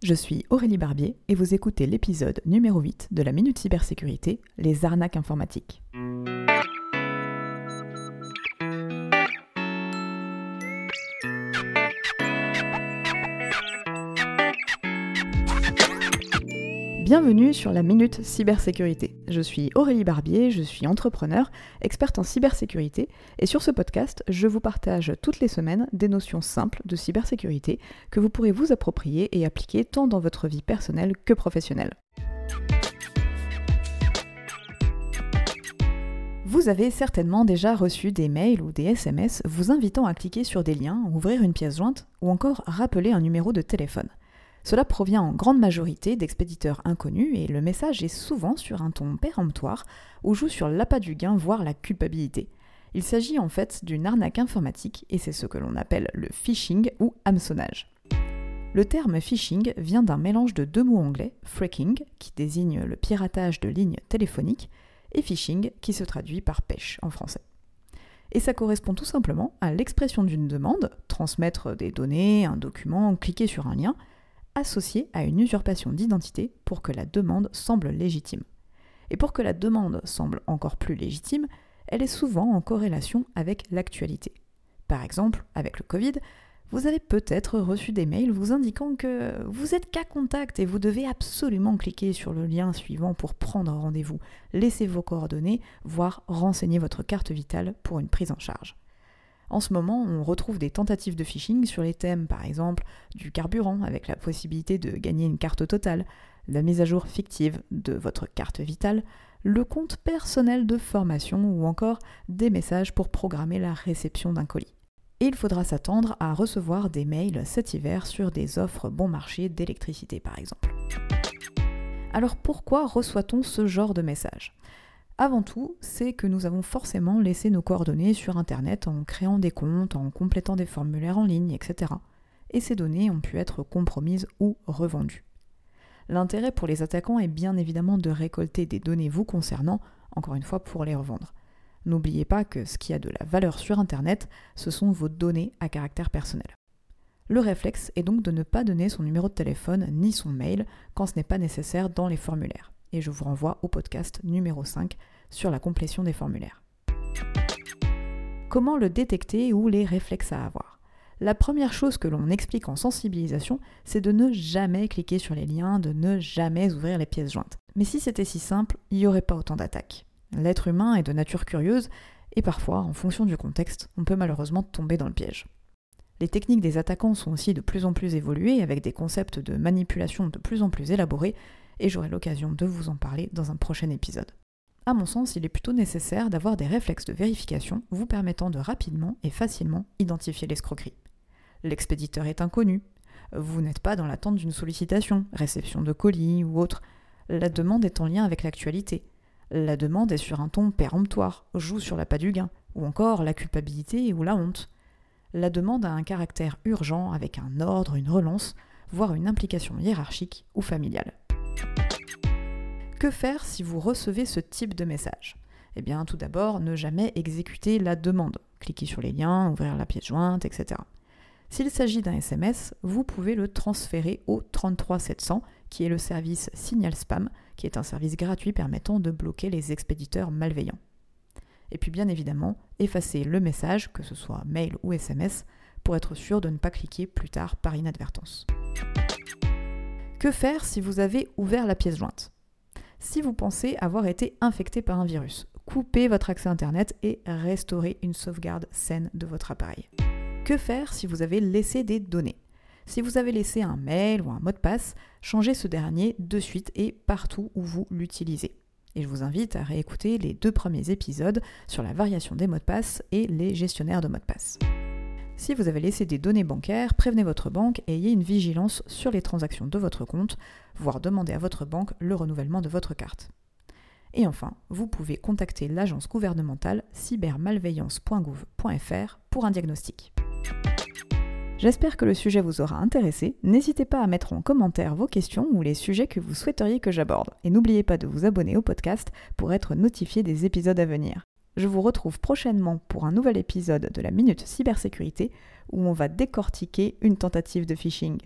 Je suis Aurélie Barbier et vous écoutez l'épisode numéro 8 de la Minute Cybersécurité, les arnaques informatiques. Bienvenue sur la Minute Cybersécurité. Je suis Aurélie Barbier, je suis entrepreneur, experte en cybersécurité, et sur ce podcast, je vous partage toutes les semaines des notions simples de cybersécurité que vous pourrez vous approprier et appliquer tant dans votre vie personnelle que professionnelle. Vous avez certainement déjà reçu des mails ou des SMS vous invitant à cliquer sur des liens, ouvrir une pièce jointe ou encore rappeler un numéro de téléphone. Cela provient en grande majorité d'expéditeurs inconnus et le message est souvent sur un ton péremptoire ou joue sur l'appât du gain, voire la culpabilité. Il s'agit en fait d'une arnaque informatique et c'est ce que l'on appelle le phishing ou hameçonnage. Le terme phishing vient d'un mélange de deux mots anglais, freaking, qui désigne le piratage de lignes téléphoniques, et phishing, qui se traduit par pêche en français. Et ça correspond tout simplement à l'expression d'une demande, transmettre des données, un document, cliquer sur un lien, associée à une usurpation d'identité pour que la demande semble légitime. Et pour que la demande semble encore plus légitime, elle est souvent en corrélation avec l'actualité. Par exemple, avec le Covid, vous avez peut-être reçu des mails vous indiquant que vous êtes cas contact et vous devez absolument cliquer sur le lien suivant pour prendre rendez-vous, laisser vos coordonnées, voire renseigner votre carte vitale pour une prise en charge. En ce moment, on retrouve des tentatives de phishing sur les thèmes, par exemple, du carburant, avec la possibilité de gagner une carte totale, la mise à jour fictive de votre carte vitale, le compte personnel de formation ou encore des messages pour programmer la réception d'un colis. Et il faudra s'attendre à recevoir des mails cet hiver sur des offres bon marché d'électricité par exemple. Alors pourquoi reçoit-on ce genre de messages? Avant tout, c'est que nous avons forcément laissé nos coordonnées sur Internet en créant des comptes, en complétant des formulaires en ligne, etc. Et ces données ont pu être compromises ou revendues. L'intérêt pour les attaquants est bien évidemment de récolter des données vous concernant, encore une fois pour les revendre. N'oubliez pas que ce qui a de la valeur sur Internet, ce sont vos données à caractère personnel. Le réflexe est donc de ne pas donner son numéro de téléphone ni son mail quand ce n'est pas nécessaire dans les formulaires et je vous renvoie au podcast numéro 5 sur la complétion des formulaires. Comment le détecter ou les réflexes à avoir? La première chose que l'on explique en sensibilisation, c'est de ne jamais cliquer sur les liens, de ne jamais ouvrir les pièces jointes. Mais si c'était si simple, il n'y aurait pas autant d'attaques. L'être humain est de nature curieuse et parfois, en fonction du contexte, on peut malheureusement tomber dans le piège. Les techniques des attaquants sont aussi de plus en plus évoluées avec des concepts de manipulation de plus en plus élaborés et j'aurai l'occasion de vous en parler dans un prochain épisode. À mon sens, il est plutôt nécessaire d'avoir des réflexes de vérification vous permettant de rapidement et facilement identifier l'escroquerie. L'expéditeur est inconnu, vous n'êtes pas dans l'attente d'une sollicitation, réception de colis ou autre, la demande est en lien avec l'actualité, la demande est sur un ton péremptoire, joue sur la pas du gain, ou encore la culpabilité ou la honte. La demande a un caractère urgent avec un ordre, une relance, voire une implication hiérarchique ou familiale. Que faire si vous recevez ce type de message? Eh bien, tout d'abord, ne jamais exécuter la demande. Cliquez sur les liens, ouvrir la pièce jointe, etc. S'il s'agit d'un SMS, vous pouvez le transférer au 33700, qui est le service Signal Spam, qui est un service gratuit permettant de bloquer les expéditeurs malveillants. Et puis bien évidemment, effacez le message, que ce soit mail ou SMS, pour être sûr de ne pas cliquer plus tard par inadvertance. Que faire si vous avez ouvert la pièce jointe? Si vous pensez avoir été infecté par un virus, coupez votre accès Internet et restaurez une sauvegarde saine de votre appareil. Que faire si vous avez laissé des données? Si vous avez laissé un mail ou un mot de passe, changez ce dernier de suite et partout où vous l'utilisez. Et je vous invite à réécouter les deux premiers épisodes sur la variation des mots de passe et les gestionnaires de mots de passe. Si vous avez laissé des données bancaires, prévenez votre banque et ayez une vigilance sur les transactions de votre compte, voire demandez à votre banque le renouvellement de votre carte. Et enfin, vous pouvez contacter l'agence gouvernementale cybermalveillance.gouv.fr pour un diagnostic. J'espère que le sujet vous aura intéressé. N'hésitez pas à mettre en commentaire vos questions ou les sujets que vous souhaiteriez que j'aborde. Et n'oubliez pas de vous abonner au podcast pour être notifié des épisodes à venir. Je vous retrouve prochainement pour un nouvel épisode de la Minute Cybersécurité où on va décortiquer une tentative de phishing.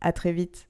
A très vite